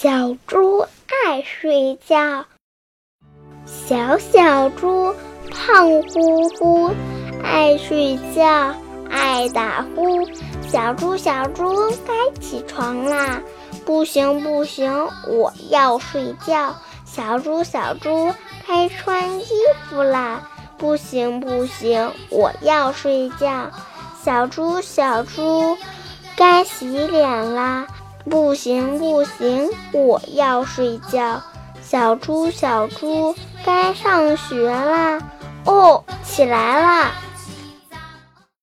小猪爱睡觉。小小猪胖乎乎，爱睡觉，爱打呼。小猪小猪该起床啦！不行不行，我要睡觉。小猪小猪该穿衣服啦！不行不行，我要睡觉。小猪小猪该洗脸啦！不行不行，我要睡觉。小猪小猪该上学啦！哦，起来啦！